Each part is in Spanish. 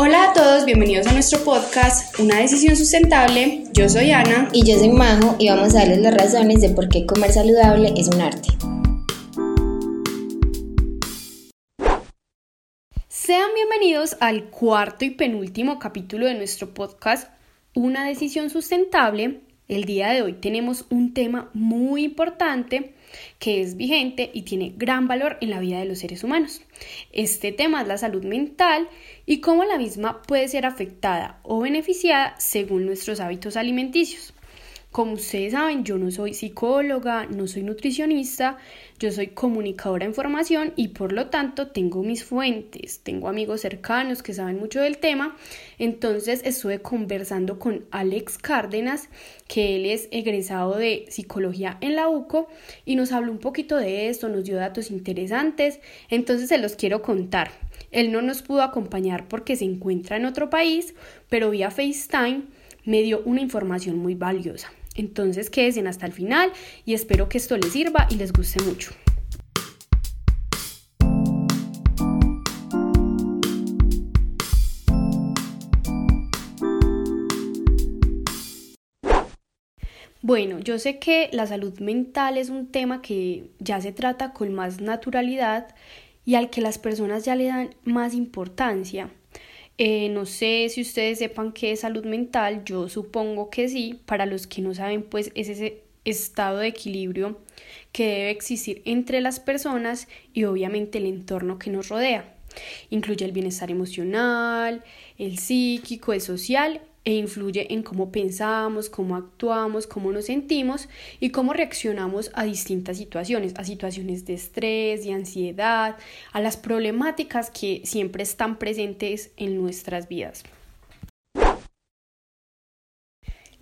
Hola a todos, bienvenidos a nuestro podcast Una decisión sustentable. Yo soy Ana. Y yo soy Majo y vamos a darles las razones de por qué comer saludable es un arte. Sean bienvenidos al cuarto y penúltimo capítulo de nuestro podcast Una decisión sustentable. El día de hoy tenemos un tema muy importante que es vigente y tiene gran valor en la vida de los seres humanos. Este tema es la salud mental y cómo la misma puede ser afectada o beneficiada según nuestros hábitos alimenticios. Como ustedes saben, yo no soy psicóloga, no soy nutricionista, yo soy comunicadora de información y por lo tanto tengo mis fuentes, tengo amigos cercanos que saben mucho del tema. Entonces estuve conversando con Alex Cárdenas, que él es egresado de psicología en la UCO y nos habló un poquito de esto, nos dio datos interesantes. Entonces se los quiero contar. Él no nos pudo acompañar porque se encuentra en otro país, pero vía FaceTime me dio una información muy valiosa. Entonces quédense hasta el final y espero que esto les sirva y les guste mucho. Bueno, yo sé que la salud mental es un tema que ya se trata con más naturalidad y al que las personas ya le dan más importancia. Eh, no sé si ustedes sepan qué es salud mental, yo supongo que sí. Para los que no saben, pues es ese estado de equilibrio que debe existir entre las personas y obviamente el entorno que nos rodea. Incluye el bienestar emocional, el psíquico, el social e influye en cómo pensamos, cómo actuamos, cómo nos sentimos y cómo reaccionamos a distintas situaciones, a situaciones de estrés, de ansiedad, a las problemáticas que siempre están presentes en nuestras vidas.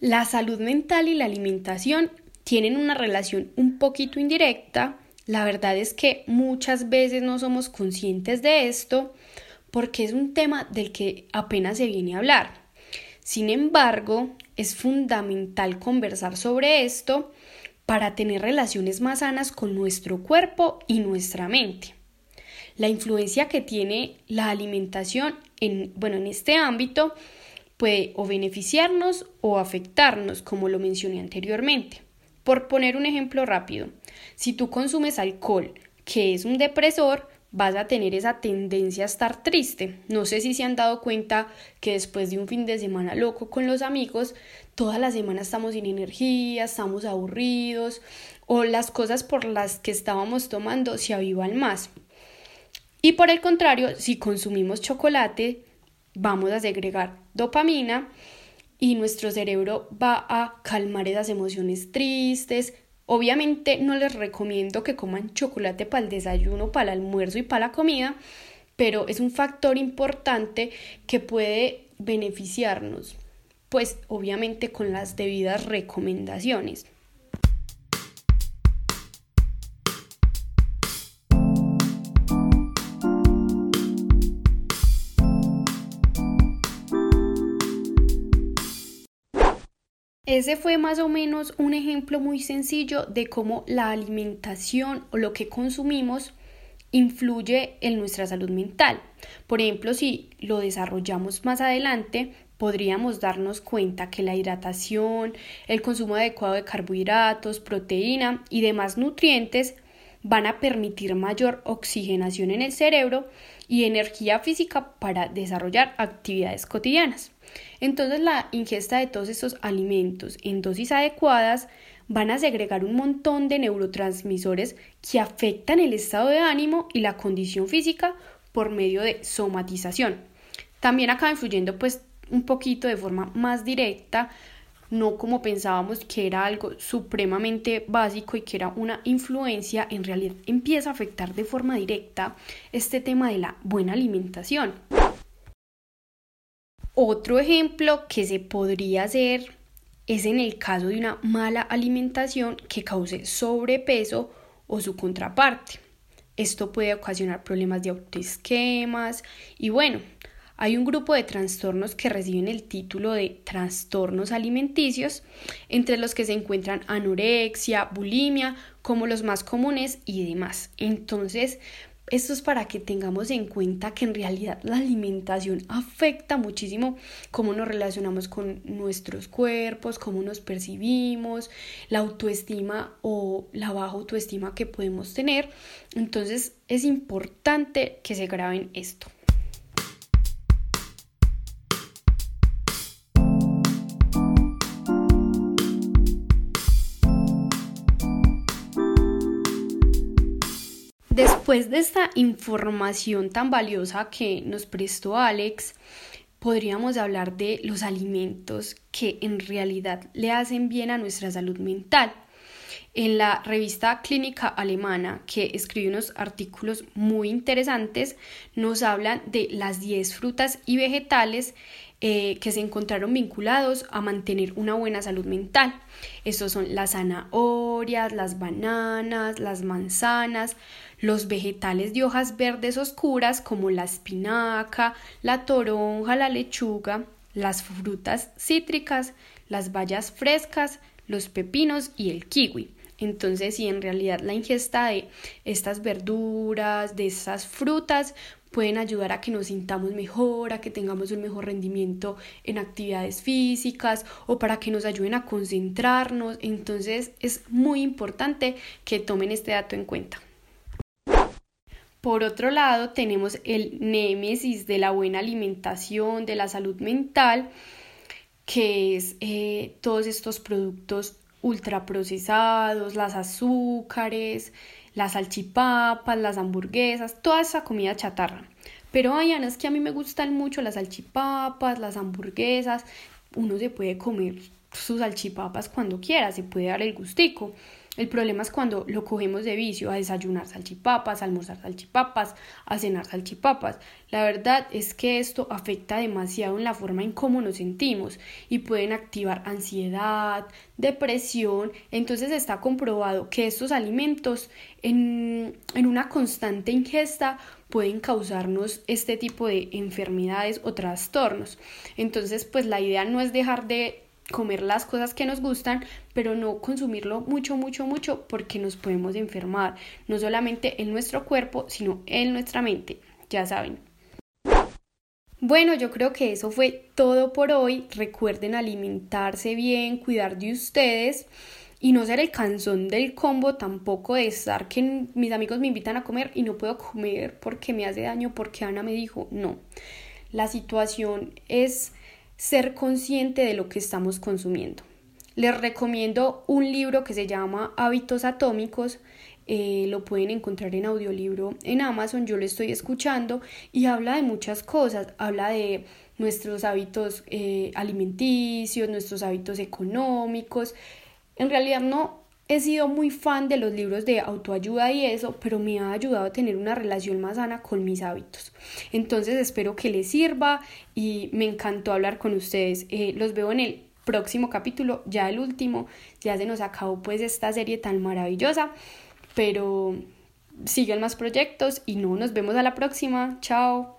La salud mental y la alimentación tienen una relación un poquito indirecta. La verdad es que muchas veces no somos conscientes de esto porque es un tema del que apenas se viene a hablar. Sin embargo, es fundamental conversar sobre esto para tener relaciones más sanas con nuestro cuerpo y nuestra mente. La influencia que tiene la alimentación en, bueno, en este ámbito puede o beneficiarnos o afectarnos, como lo mencioné anteriormente. Por poner un ejemplo rápido, si tú consumes alcohol, que es un depresor, vas a tener esa tendencia a estar triste. No sé si se han dado cuenta que después de un fin de semana loco con los amigos, toda la semana estamos sin energía, estamos aburridos o las cosas por las que estábamos tomando se avivan más. Y por el contrario, si consumimos chocolate, vamos a segregar dopamina y nuestro cerebro va a calmar esas emociones tristes, Obviamente no les recomiendo que coman chocolate para el desayuno, para el almuerzo y para la comida, pero es un factor importante que puede beneficiarnos, pues obviamente con las debidas recomendaciones. Ese fue más o menos un ejemplo muy sencillo de cómo la alimentación o lo que consumimos influye en nuestra salud mental. Por ejemplo, si lo desarrollamos más adelante, podríamos darnos cuenta que la hidratación, el consumo adecuado de carbohidratos, proteína y demás nutrientes van a permitir mayor oxigenación en el cerebro y energía física para desarrollar actividades cotidianas. Entonces la ingesta de todos estos alimentos en dosis adecuadas van a segregar un montón de neurotransmisores que afectan el estado de ánimo y la condición física por medio de somatización. También acaba influyendo pues un poquito de forma más directa no como pensábamos que era algo supremamente básico y que era una influencia, en realidad empieza a afectar de forma directa este tema de la buena alimentación. Otro ejemplo que se podría hacer es en el caso de una mala alimentación que cause sobrepeso o su contraparte. Esto puede ocasionar problemas de autoesquemas y bueno, hay un grupo de trastornos que reciben el título de trastornos alimenticios, entre los que se encuentran anorexia, bulimia, como los más comunes y demás. Entonces, esto es para que tengamos en cuenta que en realidad la alimentación afecta muchísimo cómo nos relacionamos con nuestros cuerpos, cómo nos percibimos, la autoestima o la baja autoestima que podemos tener. Entonces es importante que se graben esto. Después de esta información tan valiosa que nos prestó Alex, podríamos hablar de los alimentos que en realidad le hacen bien a nuestra salud mental. En la revista clínica alemana, que escribe unos artículos muy interesantes, nos hablan de las 10 frutas y vegetales eh, que se encontraron vinculados a mantener una buena salud mental. Estos son las zanahorias, las bananas, las manzanas, los vegetales de hojas verdes oscuras como la espinaca, la toronja, la lechuga, las frutas cítricas, las bayas frescas, los pepinos y el kiwi. Entonces, si en realidad la ingesta de estas verduras, de estas frutas, pueden ayudar a que nos sintamos mejor, a que tengamos un mejor rendimiento en actividades físicas o para que nos ayuden a concentrarnos. Entonces es muy importante que tomen este dato en cuenta. Por otro lado, tenemos el némesis de la buena alimentación, de la salud mental, que es eh, todos estos productos ultraprocesados, las azúcares, las salchipapas, las hamburguesas, toda esa comida chatarra. Pero ay, Ana, es que a mí me gustan mucho las salchipapas, las hamburguesas. Uno se puede comer sus salchipapas cuando quiera, se puede dar el gustico. El problema es cuando lo cogemos de vicio a desayunar salchipapas, a almorzar salchipapas, a cenar salchipapas. La verdad es que esto afecta demasiado en la forma en cómo nos sentimos y pueden activar ansiedad, depresión. Entonces está comprobado que estos alimentos en, en una constante ingesta pueden causarnos este tipo de enfermedades o trastornos. Entonces pues la idea no es dejar de comer las cosas que nos gustan, pero no consumirlo mucho, mucho, mucho porque nos podemos enfermar, no solamente en nuestro cuerpo, sino en nuestra mente, ya saben. Bueno, yo creo que eso fue todo por hoy. Recuerden alimentarse bien, cuidar de ustedes y no ser el canzón del combo tampoco de estar que mis amigos me invitan a comer y no puedo comer porque me hace daño, porque Ana me dijo, no. La situación es ser consciente de lo que estamos consumiendo. Les recomiendo un libro que se llama Hábitos Atómicos. Eh, lo pueden encontrar en audiolibro en Amazon. Yo lo estoy escuchando y habla de muchas cosas. Habla de nuestros hábitos eh, alimenticios, nuestros hábitos económicos. En realidad no he sido muy fan de los libros de autoayuda y eso, pero me ha ayudado a tener una relación más sana con mis hábitos. Entonces espero que les sirva y me encantó hablar con ustedes. Eh, los veo en el próximo capítulo, ya el último, ya se nos acabó pues esta serie tan maravillosa, pero sigan más proyectos y no nos vemos a la próxima. Chao.